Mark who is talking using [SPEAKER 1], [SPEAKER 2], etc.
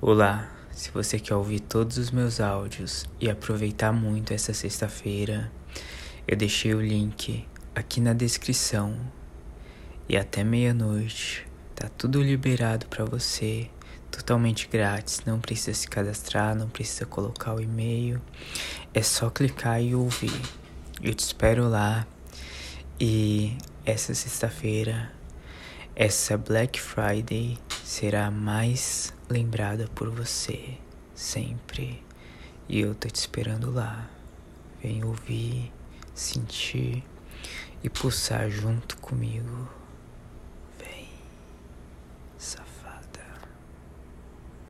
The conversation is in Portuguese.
[SPEAKER 1] Olá, se você quer ouvir todos os meus áudios e aproveitar muito essa sexta-feira, eu deixei o link aqui na descrição. E até meia-noite tá tudo liberado para você, totalmente grátis, não precisa se cadastrar, não precisa colocar o e-mail, é só clicar e ouvir. Eu te espero lá. E essa sexta-feira, essa Black Friday será mais lembrada por você sempre. E eu tô te esperando lá. Vem ouvir, sentir e pulsar junto comigo.